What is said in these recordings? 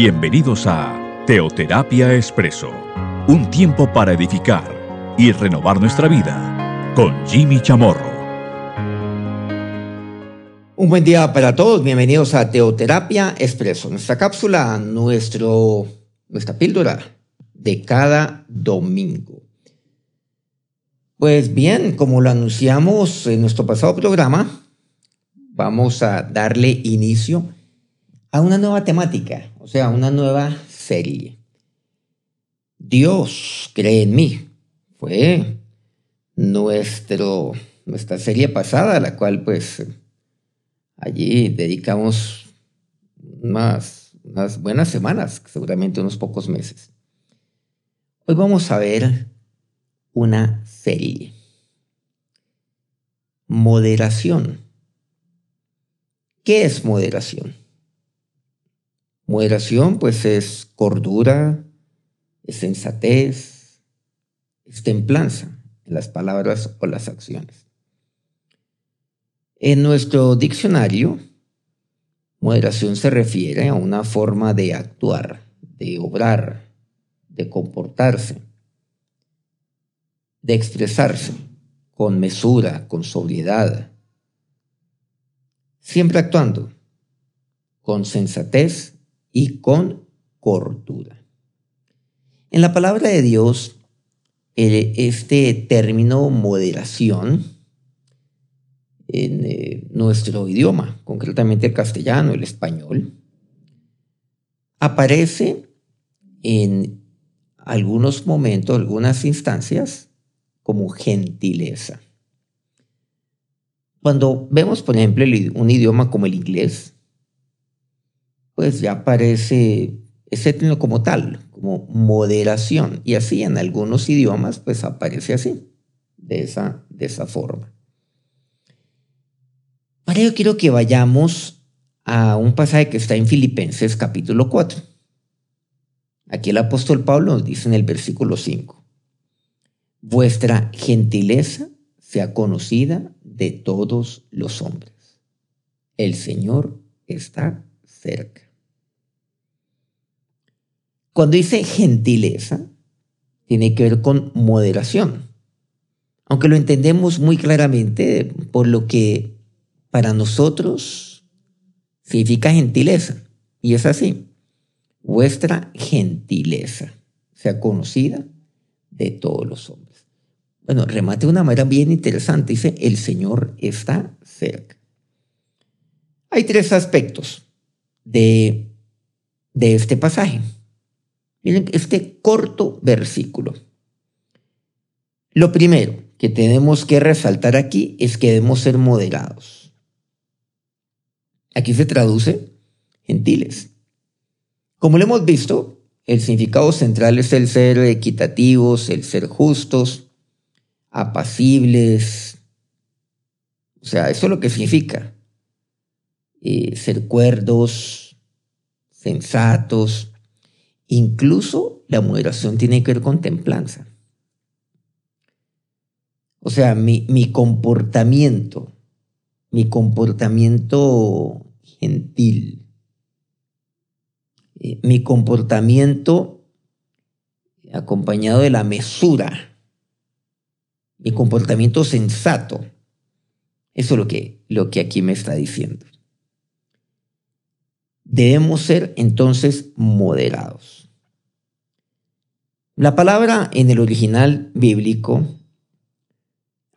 Bienvenidos a Teoterapia Expreso, un tiempo para edificar y renovar nuestra vida con Jimmy Chamorro. Un buen día para todos, bienvenidos a Teoterapia Expreso, nuestra cápsula, nuestro, nuestra píldora de cada domingo. Pues bien, como lo anunciamos en nuestro pasado programa, vamos a darle inicio a una nueva temática, o sea, una nueva serie. Dios cree en mí. Fue nuestro, nuestra serie pasada, la cual pues allí dedicamos unas, unas buenas semanas, seguramente unos pocos meses. Hoy vamos a ver una serie. Moderación. ¿Qué es moderación? Moderación pues es cordura, es sensatez, es templanza en las palabras o las acciones. En nuestro diccionario, moderación se refiere a una forma de actuar, de obrar, de comportarse, de expresarse con mesura, con sobriedad, siempre actuando con sensatez y con cordura. En la palabra de Dios, este término moderación, en eh, nuestro idioma, concretamente el castellano, el español, aparece en algunos momentos, algunas instancias, como gentileza. Cuando vemos, por ejemplo, un idioma como el inglés, pues ya aparece ese término como tal, como moderación. Y así en algunos idiomas, pues aparece así, de esa, de esa forma. Para ello quiero que vayamos a un pasaje que está en Filipenses capítulo 4. Aquí el apóstol Pablo nos dice en el versículo 5, vuestra gentileza sea conocida de todos los hombres. El Señor está cerca. Cuando dice gentileza, tiene que ver con moderación. Aunque lo entendemos muy claramente por lo que para nosotros significa gentileza. Y es así. Vuestra gentileza sea conocida de todos los hombres. Bueno, remate de una manera bien interesante. Dice, el Señor está cerca. Hay tres aspectos de, de este pasaje. Miren este corto versículo. Lo primero que tenemos que resaltar aquí es que debemos ser moderados. Aquí se traduce gentiles. Como lo hemos visto, el significado central es el ser equitativos, el ser justos, apacibles. O sea, eso es lo que significa. Eh, ser cuerdos, sensatos, Incluso la moderación tiene que ver con templanza. O sea, mi, comportamiento, mi comportamiento gentil, eh, mi comportamiento acompañado de la mesura, mi comportamiento sensato. Eso es lo que, lo que aquí me está diciendo. Debemos ser entonces moderados. La palabra en el original bíblico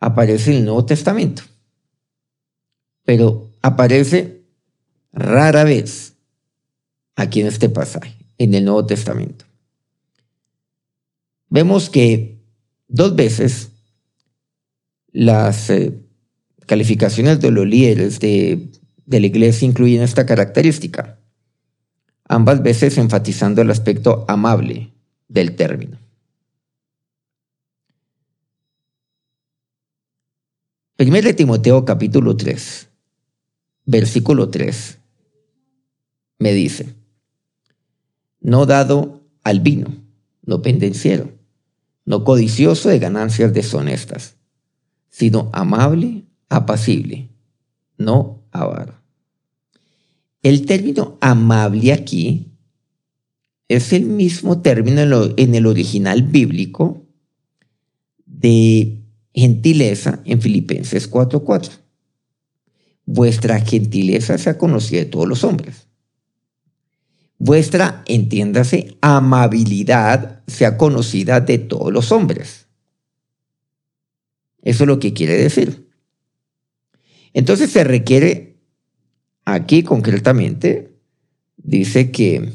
aparece en el Nuevo Testamento, pero aparece rara vez aquí en este pasaje, en el Nuevo Testamento. Vemos que dos veces las eh, calificaciones de los líderes de, de la iglesia incluyen esta característica, ambas veces enfatizando el aspecto amable del término. Primero de Timoteo capítulo 3, versículo 3, me dice, no dado al vino, no pendenciero, no codicioso de ganancias deshonestas, sino amable, apacible, no avaro. El término amable aquí es el mismo término en, el original bíblico de gentileza en Filipenses 4:4. Vuestra gentileza sea conocida de todos los hombres. Vuestra, entiéndase, amabilidad sea conocida de todos los hombres. Eso es lo que quiere decir. Entonces se requiere, aquí concretamente, dice que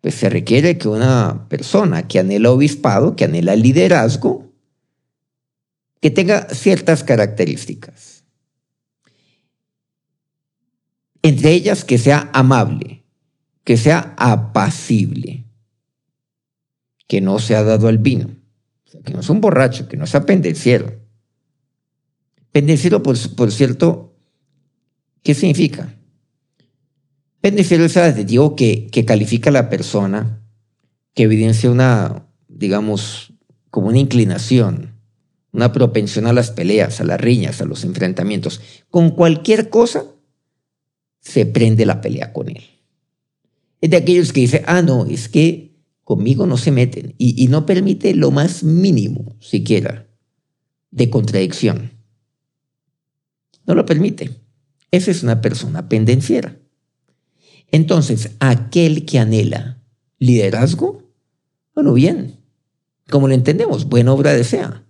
pues se requiere que una persona que anhela obispado, que anhela liderazgo, que tenga ciertas características. Entre ellas que sea amable, que sea apacible, que no sea dado al vino, que no sea un borracho, que no sea pendenciero. Pendenciero, por, por cierto, ¿qué significa? Es el adjetivo que, que califica a la persona, que evidencia una, digamos, como una inclinación, una propensión a las peleas, a las riñas, a los enfrentamientos. Con cualquier cosa se prende la pelea con él. Es de aquellos que dicen, ah, no, es que conmigo no se meten y, no permite lo más mínimo siquiera de contradicción. No lo permite. Esa es una persona pendenciera. Entonces, aquel que anhela liderazgo, bueno, bien, como lo entendemos, buena obra desea.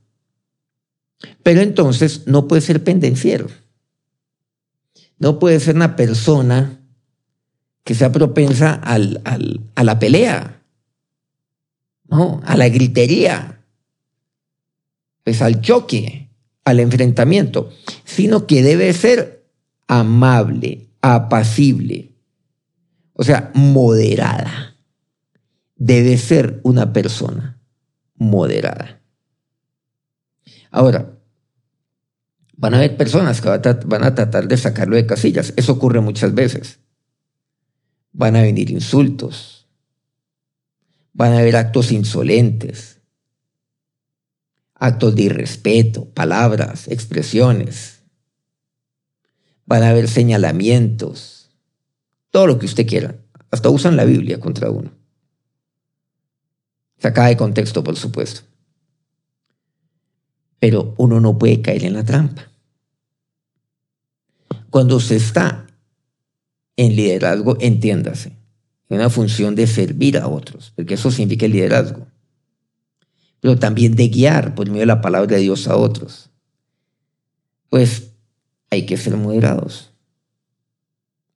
Pero entonces no puede ser pendenciero. No puede ser una persona que sea propensa a la pelea, ¿no? a la gritería, pues al choque, al enfrentamiento, sino que debe ser amable, apacible, o sea, moderada. Debe ser una persona moderada. Ahora, van a haber personas que van a tratar de sacarlo de casillas. Eso ocurre muchas veces van a venir insultos, van a haber actos insolentes, actos de irrespeto, palabras, expresiones, van a haber señalamientos, todo lo que usted quiera. Hasta usan la Biblia contra uno. Sacada de contexto, por supuesto. Pero uno no puede caer en la trampa. Cuando se está en liderazgo, entiéndase, en una función de servir a otros, porque eso significa el liderazgo, pero también de guiar por medio de la palabra de Dios a otros. Pues hay que ser moderados,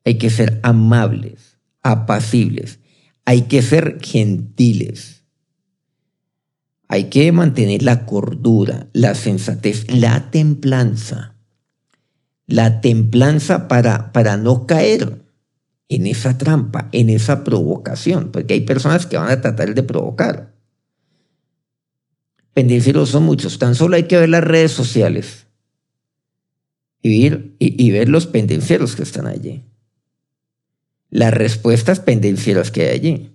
hay que ser amables, apacibles, hay que ser gentiles. Hay que mantener la cordura, la sensatez, la templanza. La templanza para, para no caer en esa trampa, en esa provocación, porque hay personas que van a tratar de provocar. Pendencieros son muchos, tan solo hay que ver las redes sociales y ver, y, ver los pendencieros que están allí. Las respuestas pendencieras que hay allí.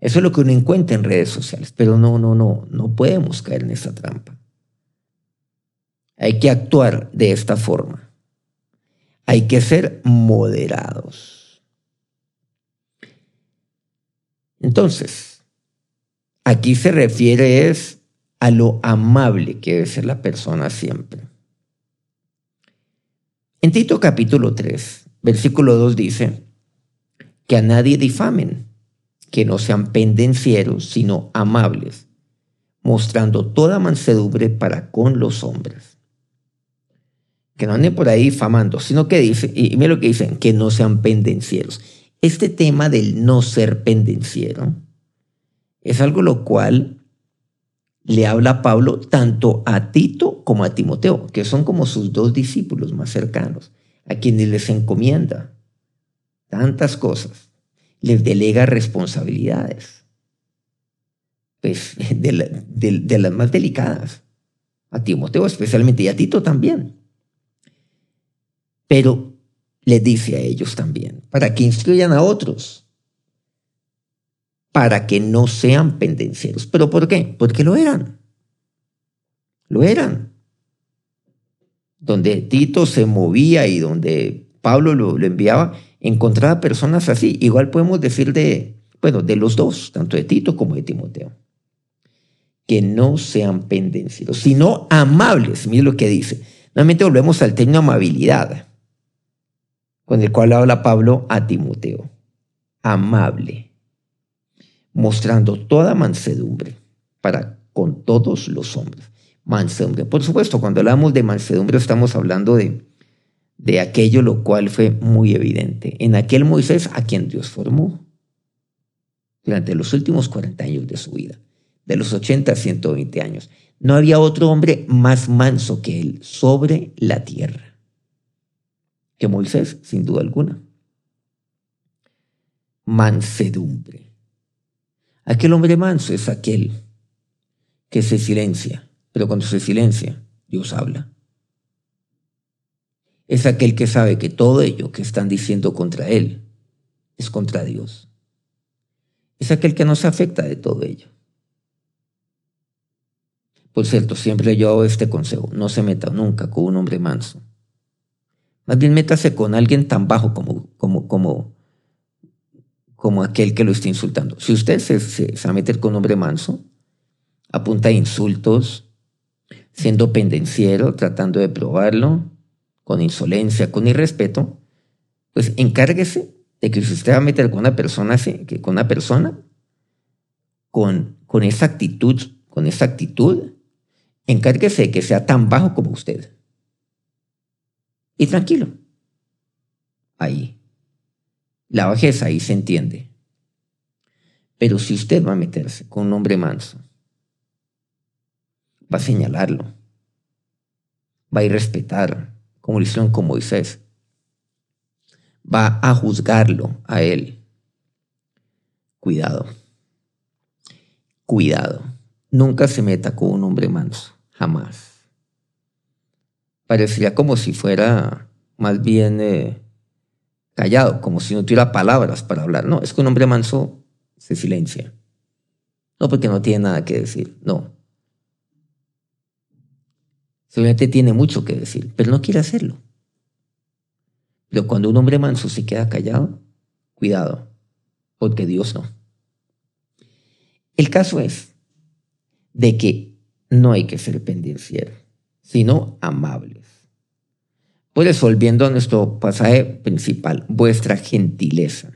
Eso es lo que uno encuentra en redes sociales, pero no, no, no, no podemos caer en esa trampa. Hay que actuar de esta forma hay que ser moderados. Entonces, aquí se refiere es a lo amable que debe ser la persona siempre. En Tito capítulo 3, versículo 2 dice, que a nadie difamen, que no sean pendencieros, sino amables, mostrando toda mansedumbre para con los hombres que no anden por ahí famando, sino que dice, y mira lo que dicen, que no sean pendencieros. Este tema del no ser pendenciero es algo lo cual le habla Pablo tanto a Tito como a Timoteo, que son como sus dos discípulos más cercanos, a quienes les encomienda tantas cosas, les delega responsabilidades, pues de, de las más delicadas, a Timoteo especialmente y a Tito también. Pero le dice a ellos también, para que instruyan a otros, para que no sean pendencieros. ¿Pero por qué? Porque lo eran. Lo eran. Donde Tito se movía y donde Pablo lo, enviaba, encontrar personas así. Igual podemos decir de, bueno, de los dos, tanto de Tito como de Timoteo. Que no sean pendencieros, sino amables. Mire lo que dice. Nuevamente volvemos al término amabilidad, con el cual habla Pablo a Timoteo. Amable, mostrando toda mansedumbre para con todos los hombres. Mansedumbre. Por supuesto, cuando hablamos de mansedumbre estamos hablando de, de aquello lo cual fue muy evidente. En aquel Moisés a quien Dios formó durante los últimos 40 años de su vida, de los 80 a 120 años. No había otro hombre más manso que él sobre la tierra. Que Moisés, sin duda alguna. Mansedumbre. Aquel hombre manso es aquel que se silencia, pero cuando se silencia, Dios habla. Es aquel que sabe que todo ello que están diciendo contra él es contra Dios. Es aquel que no se afecta de todo ello. Por cierto, siempre yo hago este consejo, no se meta nunca con un hombre manso. Más bien métase con alguien tan bajo como, como, como, como aquel que lo está insultando. Si usted se, se, va a meter con un hombre manso, a punta de insultos, siendo pendenciero, tratando de probarlo, con insolencia, con irrespeto, pues encárguese de que si usted va a meter con una persona, que con una persona, con, con esa actitud, con esa actitud, encárguese de que sea tan bajo como usted. Y tranquilo. Ahí. La bajeza ahí se entiende. Pero si usted va a meterse con un hombre manso, va a señalarlo, va a ir respetar, como lo hicieron con Moisés, va a juzgarlo a él. Cuidado, cuidado, nunca se meta con un hombre manso, jamás. Parecería como si fuera más bien eh, callado, como si no tuviera palabras para hablar. No, es que un hombre manso se silencia. No porque no tiene nada que decir, no. Seguramente tiene mucho que decir, pero no quiere hacerlo. Pero cuando un hombre manso se queda callado, cuidado, porque Dios no. El caso es de que no hay que ser pendencieros, sino amables. Pues volviendo a nuestro pasaje principal, vuestra gentileza,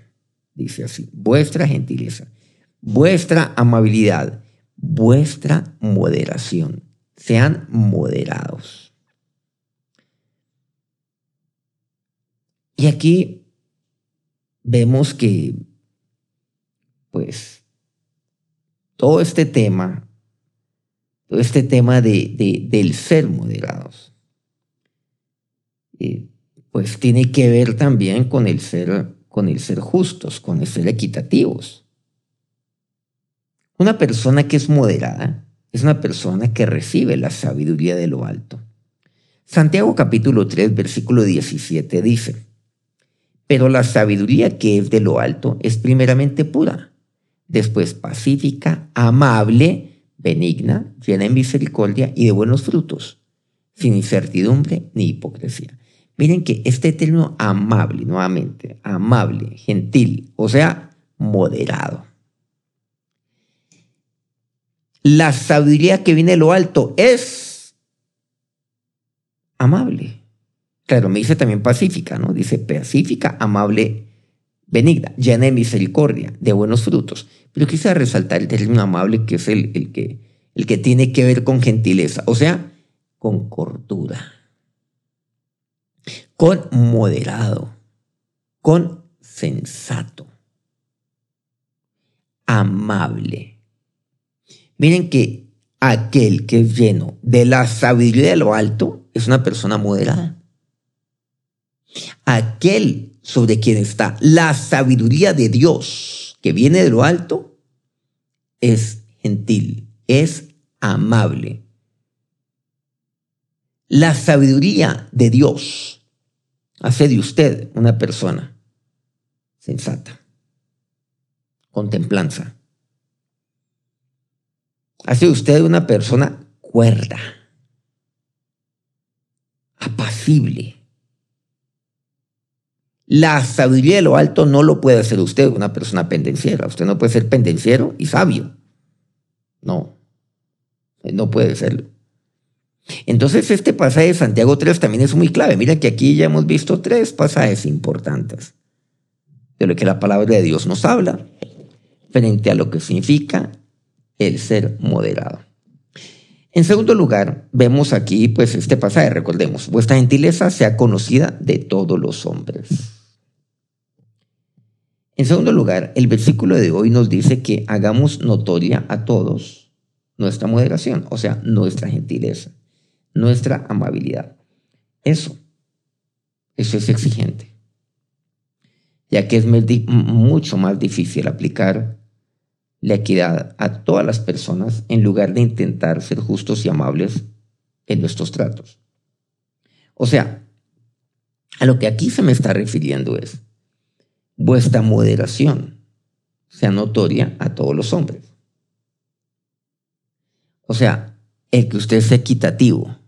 dice así, vuestra gentileza, vuestra amabilidad, vuestra moderación. Sean moderados. Y aquí vemos que, pues, todo este tema, todo este tema de, del ser moderados, pues tiene que ver también con el ser, con el ser justos, con el ser equitativos. Una persona que es moderada es una persona que recibe la sabiduría de lo alto. Santiago capítulo 3, versículo 17 dice, pero la sabiduría que es de lo alto es primeramente pura, después pacífica, amable, benigna, llena de misericordia y de buenos frutos, sin incertidumbre ni hipocresía. Miren que este término amable, nuevamente, amable, gentil, o sea, moderado. La sabiduría que viene de lo alto es amable. Claro, me dice también pacífica, ¿no? Dice pacífica, amable, benigna, llena de misericordia, de buenos frutos. Pero quise resaltar el término amable, que es el, el, que, el que tiene que ver con gentileza, o sea, con cordura, con moderado, con sensato, amable Miren que aquel que es lleno de la sabiduría de lo alto es una persona moderada. Aquel sobre quien está la sabiduría de Dios que viene de lo alto es gentil, es amable. La sabiduría de Dios hace de usted una persona sensata, contemplanza Hace usted una persona cuerda, apacible. La sabiduría de lo alto no lo puede hacer usted, una persona pendenciera. Usted no puede ser pendenciero y sabio. No, no puede serlo. Entonces este pasaje de Santiago 3 también es muy clave. Mira que aquí ya hemos visto tres pasajes importantes de lo que la palabra de Dios nos habla frente a lo que significa el ser moderado. En segundo lugar, vemos aquí pues este pasaje, recordemos, vuestra gentileza sea conocida de todos los hombres. En segundo lugar, el versículo de hoy nos dice que hagamos notoria a todos nuestra moderación, o sea, nuestra gentileza, nuestra amabilidad. Eso, eso es exigente, ya que es mucho más difícil aplicar la equidad a todas las personas en lugar de intentar ser justos y amables en nuestros tratos. O sea, a lo que aquí se me está refiriendo es, vuestra moderación sea notoria a todos los hombres. O sea, el que usted sea equitativo,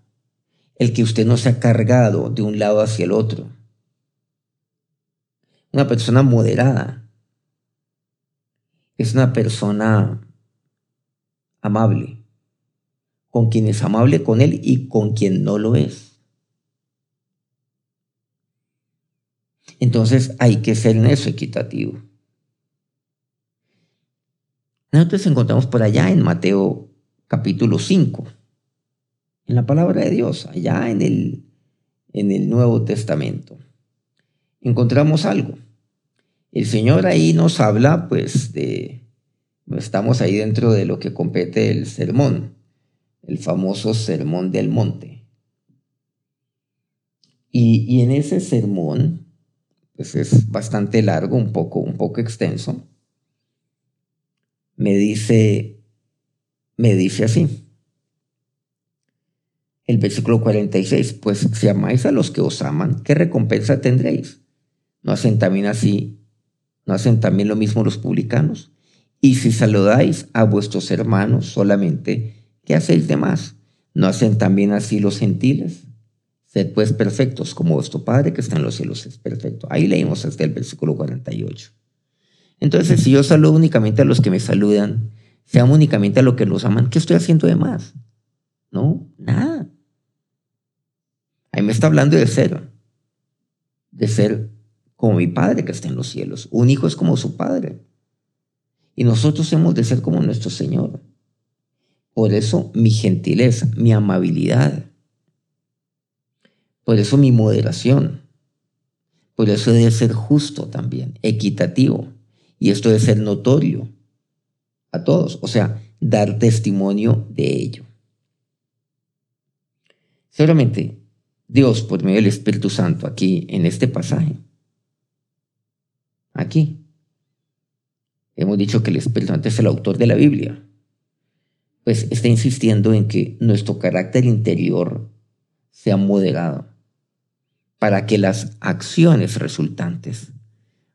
el que usted no sea cargado de un lado hacia el otro. Una persona moderada es una persona amable, con quien es amable con él y con quien no lo es. Entonces hay que ser en eso equitativo. Nosotros encontramos por allá en Mateo capítulo 5, en la palabra de Dios, allá en el, en el Nuevo Testamento. Encontramos algo. El Señor ahí nos habla, pues, de, estamos ahí dentro de lo que compete el sermón, el famoso sermón del monte. Y, y en ese sermón, pues es bastante largo, un poco, un poco extenso, me dice, me dice así. El versículo 46, pues si amáis a los que os aman, ¿qué recompensa tendréis? ¿No hacen también así ¿No hacen también lo mismo los publicanos? Y si saludáis a vuestros hermanos solamente, ¿qué hacéis de más? ¿No hacen también así los gentiles? Sed pues perfectos, como vuestro Padre que está en los cielos es perfecto. Ahí leímos hasta el versículo 48. Entonces, si yo saludo únicamente a los que me saludan, se amo únicamente a los que los aman, ¿qué estoy haciendo de más? No, nada. Ahí me está hablando de ser, de ser como mi Padre que está en los cielos. Un hijo es como su Padre. Y nosotros hemos de ser como nuestro Señor. Por eso mi gentileza, mi amabilidad. Por eso mi moderación. Por eso debe ser justo también, equitativo. Y esto debe ser notorio a todos. O sea, dar testimonio de ello. Seguramente Dios, por medio del Espíritu Santo, aquí en este pasaje, aquí. Hemos dicho que el Espíritu Santo es el autor de la Biblia. Pues está insistiendo en que nuestro carácter interior sea moderado para que las acciones resultantes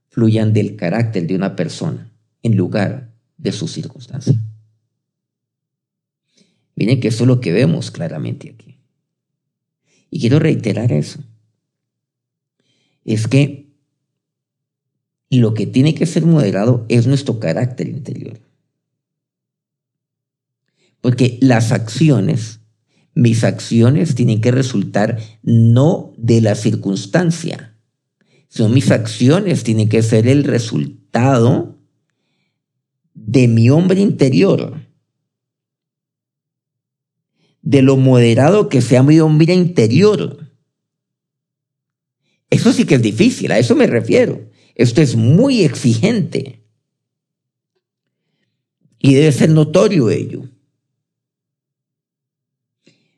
fluyan del carácter de una persona en lugar de su circunstancia. Miren que eso es lo que vemos claramente aquí. Y quiero reiterar eso. Es que lo que tiene que ser moderado es nuestro carácter interior. Porque las acciones, mis acciones tienen que resultar no de la circunstancia, sino mis acciones tienen que ser el resultado de mi hombre interior, de lo moderado que sea mi hombre interior. Eso sí que es difícil, a eso me refiero. Esto es muy exigente. Y debe ser notorio ello.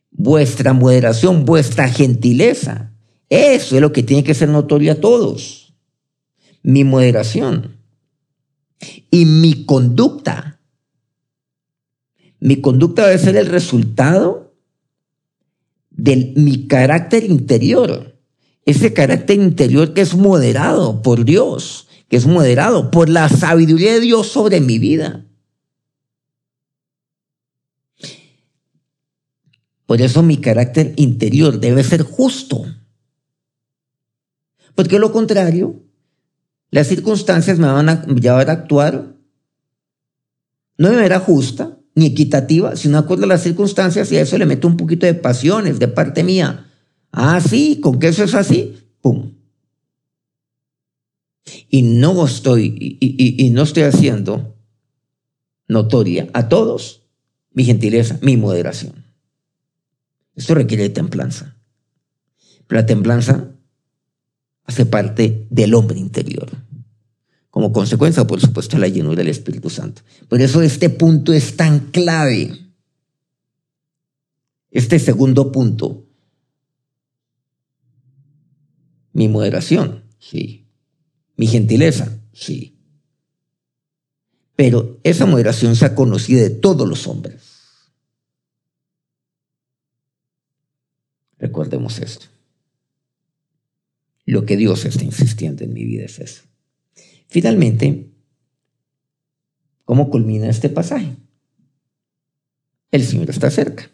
Vuestra moderación, vuestra gentileza. Eso es lo que tiene que ser notorio a todos. Mi moderación. Y mi conducta. Mi conducta debe ser el resultado de mi carácter interior ese carácter interior que es moderado por Dios, que es moderado por la sabiduría de Dios sobre mi vida. Por eso mi carácter interior debe ser justo. Porque lo contrario, las circunstancias me van a llevar a actuar no de manera justa ni equitativa, sino acorde a las circunstancias y a eso le meto un poquito de pasiones de parte mía. Ah, sí, con que eso es así, pum. Y no estoy, y, no estoy haciendo notoria a todos mi gentileza, mi moderación. Esto requiere templanza. La templanza hace parte del hombre interior. Como consecuencia, por supuesto, la llenura del Espíritu Santo. Por eso este punto es tan clave. Este segundo punto. Mi moderación, sí. Mi gentileza, sí. Pero esa moderación se ha conocido de todos los hombres. Recordemos esto. Lo que Dios está insistiendo en mi vida es eso. Finalmente, ¿cómo culmina este pasaje? El Señor está cerca.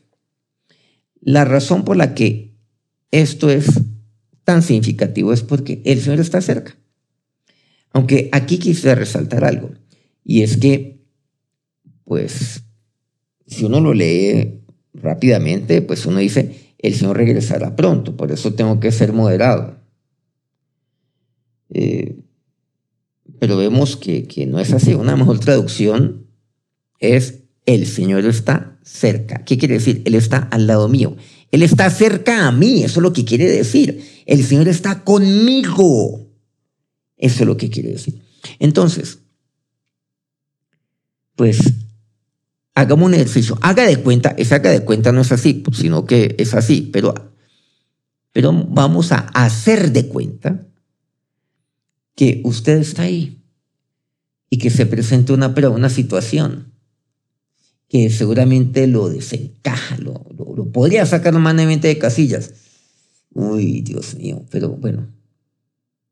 La razón por la que esto es tan significativo es porque el Señor está cerca. Aunque aquí quise resaltar algo, y es que, pues, si uno lo lee rápidamente, pues uno dice, el Señor regresará pronto, por eso tengo que ser moderado. Eh, pero vemos que, que no es así. Una mejor traducción es el Señor está cerca. ¿Qué quiere decir? Él está al lado mío. Él está cerca a mí, eso es lo que quiere decir. El Señor está conmigo. Eso es lo que quiere decir. Entonces, pues hagamos un ejercicio. Haga de cuenta, ese haga de cuenta no es así, sino que es así, pero, pero vamos a hacer de cuenta que usted está ahí y que se presenta una, una situación que seguramente lo desencaja, lo, lo, podría sacar humanamente de casillas. Uy, Dios mío, pero bueno,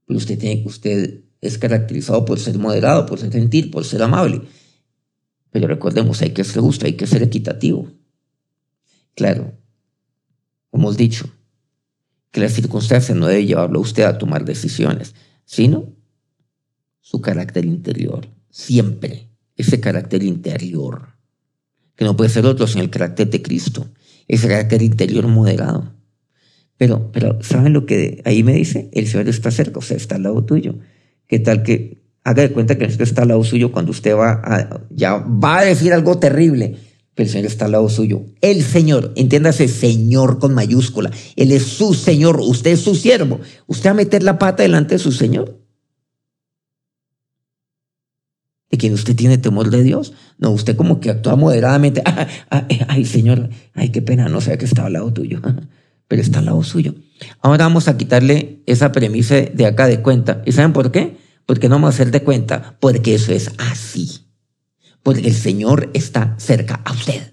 pero usted tiene usted es caracterizado por ser moderado, por ser gentil, por ser amable. Pero recordemos, hay que ser justo, hay que ser equitativo. Claro, hemos dicho que las circunstancias no deben llevarlo a usted a tomar decisiones, sino su carácter interior, siempre ese carácter interior, que no puede ser otro sin el carácter de Cristo, ese carácter interior moderado. Pero, pero, ¿saben lo que ahí me dice? El Señor está cerca, o sea, está al lado tuyo. ¿Qué tal que haga de cuenta que el Señor está al lado suyo cuando usted va a, ya va a decir algo terrible, pero el Señor está al lado suyo. El Señor, entiéndase, Señor con mayúscula. Él es su Señor, usted es su siervo. ¿Usted va a meter la pata delante de su Señor? ¿De quien usted tiene temor de Dios? No, usted como que actúa moderadamente. ay, Señor, ay, qué pena, no sé que está al lado tuyo, pero está al lado suyo. Ahora vamos a quitarle esa premisa de acá de cuenta. ¿Y saben por qué? Porque no vamos a hacer de cuenta, porque eso es así. Porque el Señor está cerca a usted.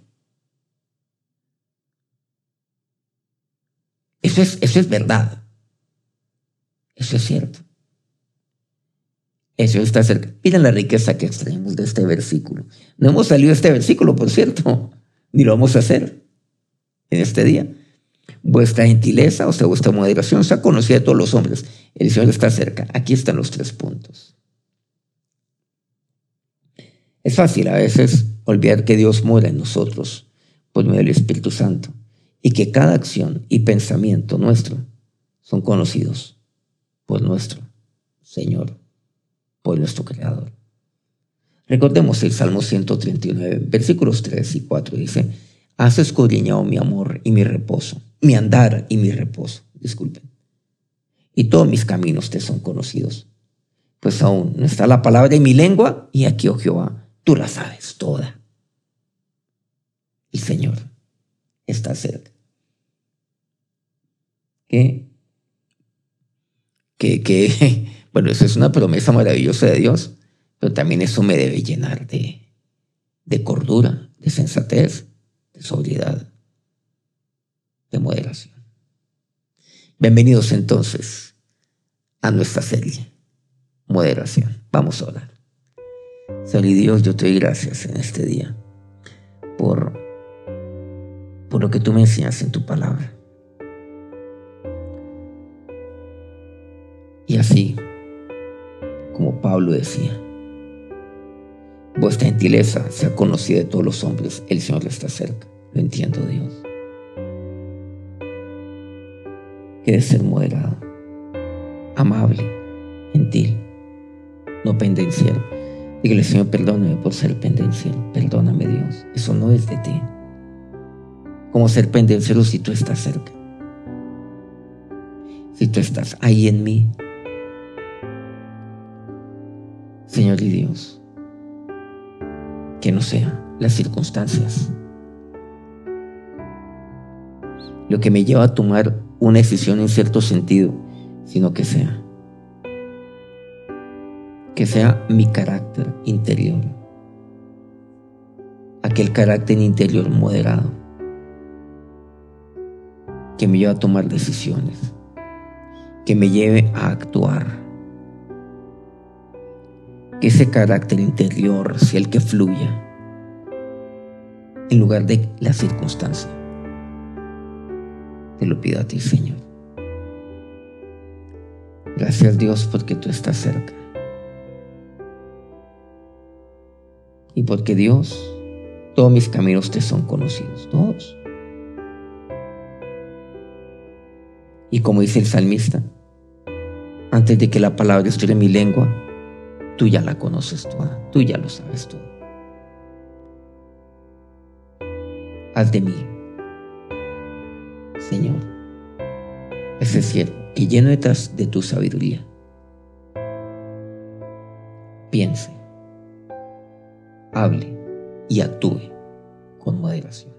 Eso es, eso es verdad. Eso es cierto. Eso está cerca. Miren la riqueza que extraemos de este versículo. No hemos salido de este versículo, por cierto, ni lo vamos a hacer en este día. Vuestra gentileza, o sea, vuestra moderación, sea conocida de todos los hombres. El Señor está cerca. Aquí están los tres puntos. Es fácil a veces olvidar que Dios mora en nosotros por medio del Espíritu Santo y que cada acción y pensamiento nuestro son conocidos por nuestro Señor, por nuestro Creador. Recordemos el Salmo 139, versículos 3 y 4 dice, Has escudriñado mi amor y mi reposo mi andar y mi reposo. Disculpen. Y todos mis caminos te son conocidos. Pues aún no está la palabra en mi lengua y aquí, oh Jehová, tú la sabes toda. El Señor está cerca. ¿Qué? Que, que, bueno, eso es una promesa maravillosa de Dios, pero también eso me debe llenar de, de cordura, de sensatez, de sobriedad de moderación. Bienvenidos entonces a nuestra serie, Moderación. Vamos a orar. Señor Dios, yo te doy gracias en este día por, por lo que tú me enseñas en tu palabra. así como Pablo decía, vuestra gentileza sea conocida de todos los hombres, el Señor está cerca. Lo entiendo, Dios. Que ser moderado, amable, gentil, no pendenciero. Dígale, Señor, perdóname por ser pendenciero. Perdóname, Dios. Eso no es de ti. ¿Cómo ser pendenciero si tú estás cerca? Si tú estás ahí en mí. Señor y Dios, que no sea las circunstancias lo que me lleva a tomar una decisión en cierto sentido, sino que sea que sea mi carácter interior, aquel carácter interior moderado, que me lleve a tomar decisiones, que me lleve a actuar, ese carácter interior sea el que fluya en lugar de la circunstancia. Te lo pido a ti, Señor. Gracias Dios porque tú estás cerca. Y porque Dios, todos mis caminos te son conocidos, todos. Y como dice el salmista, antes de que la palabra estuviera en mi lengua, tú ya la conoces toda, tú ya lo sabes todo. Haz de mí, Señor, ese cielo que lleno detrás de tu sabiduría. Piense hable y actúe con moderación.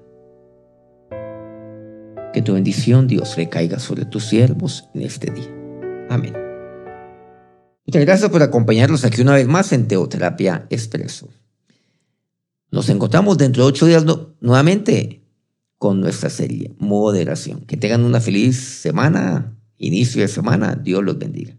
Que tu bendición, Dios, recaiga sobre tus siervos en este día. Amén. Muchas gracias por acompañarnos aquí una vez más en Teoterapia Expreso. Nos encontramos dentro de ocho días nuevamente con nuestra serie Moderación. Que tengan una feliz semana, inicio de semana. Dios los bendiga.